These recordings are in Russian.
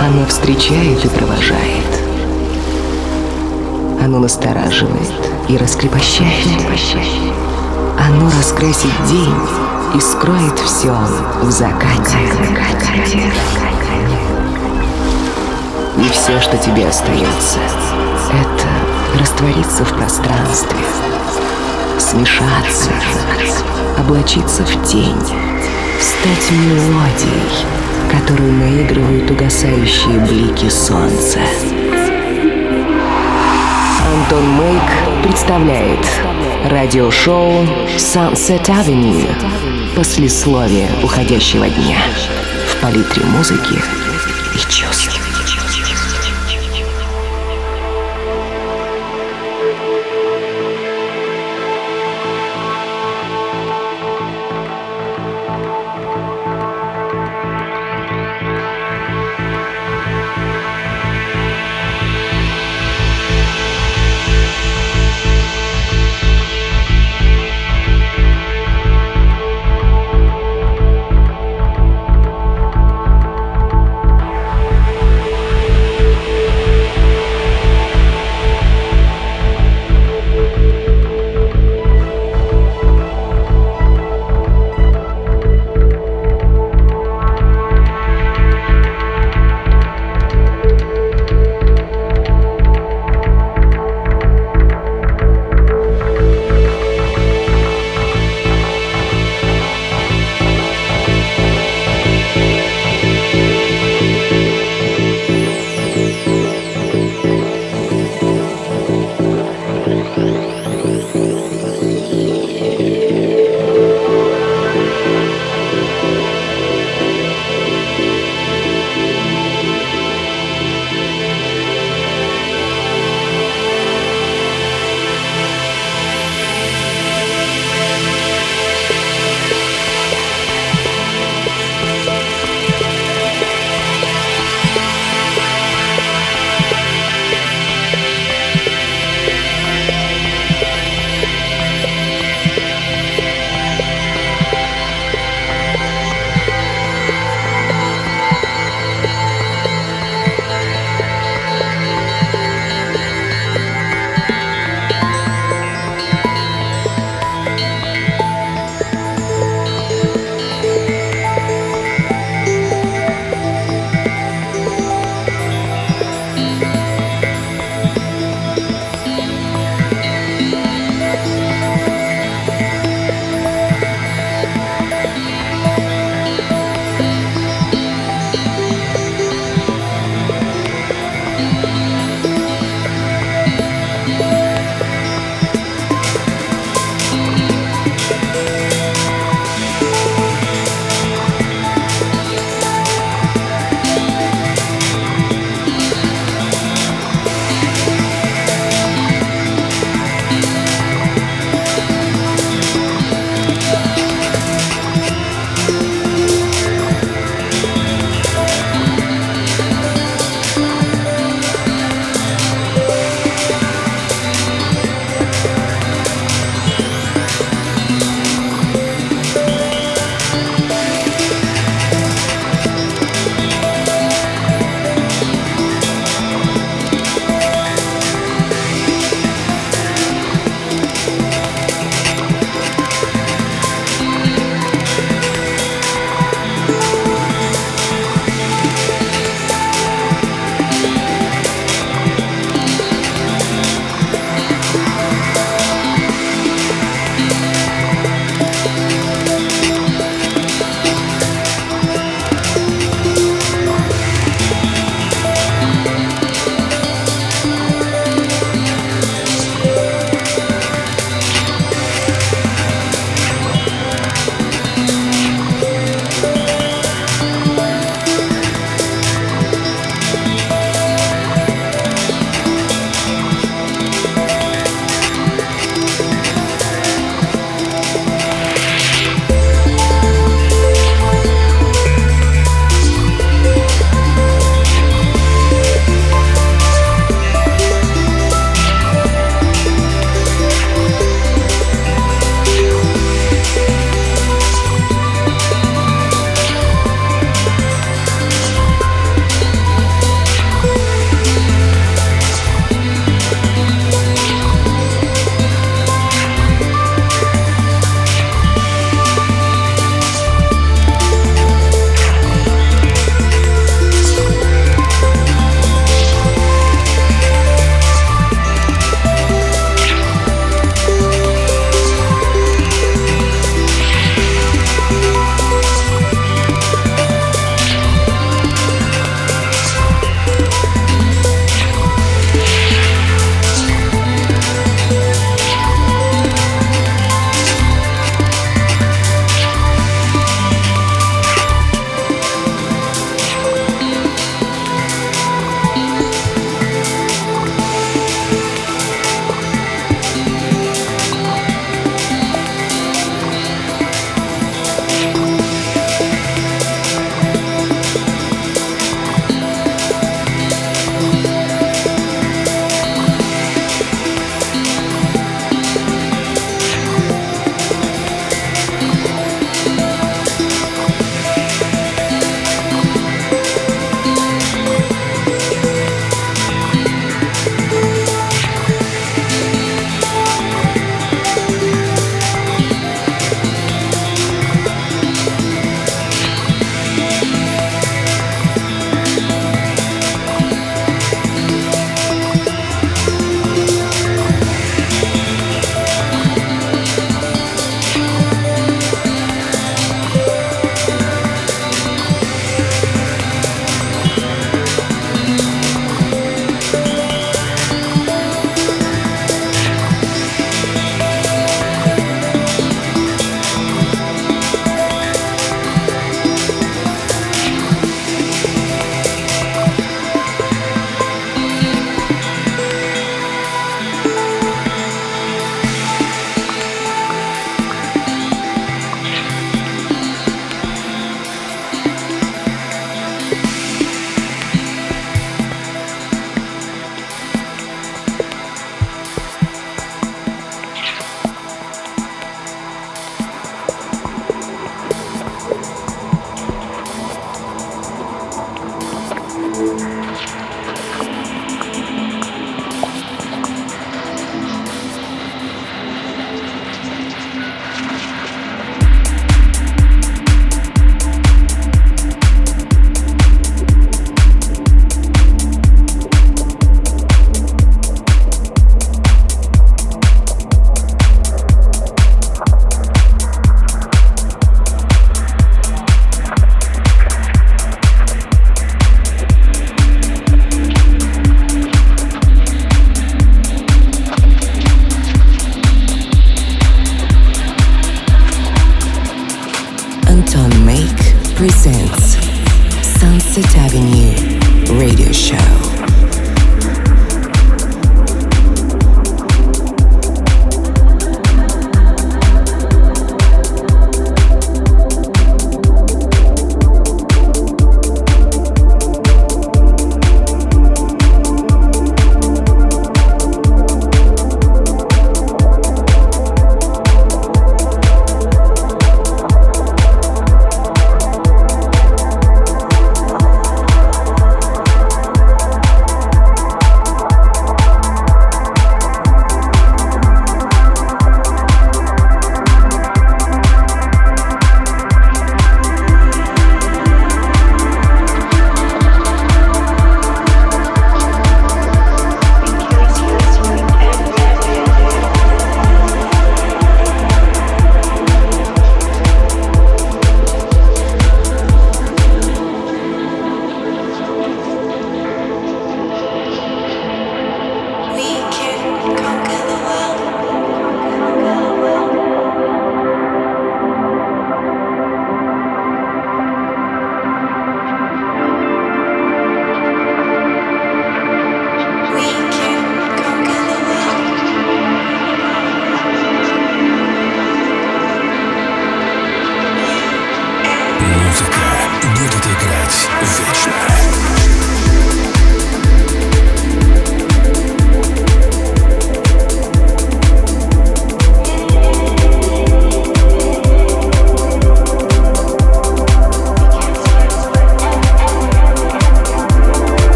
Оно встречает и провожает. Оно настораживает и раскрепощает. Оно раскрасит день и скроет все в закате. И все, что тебе остается, это раствориться в пространстве, смешаться, облачиться в тень, стать мелодией, которую наигрывают угасающие блики солнца. Антон Мейк представляет радиошоу Sunset Avenue послесловие уходящего дня в палитре музыки и чувств.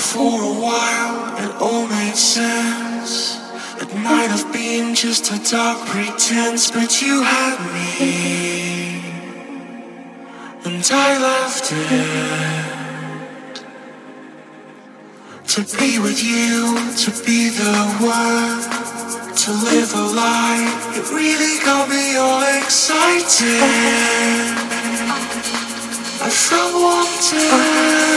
For a while it all made sense. It might have been just a dark pretense, but you had me, and I left it. To be with you, to be the one, to live a life, it really got me all excited. I felt wanted.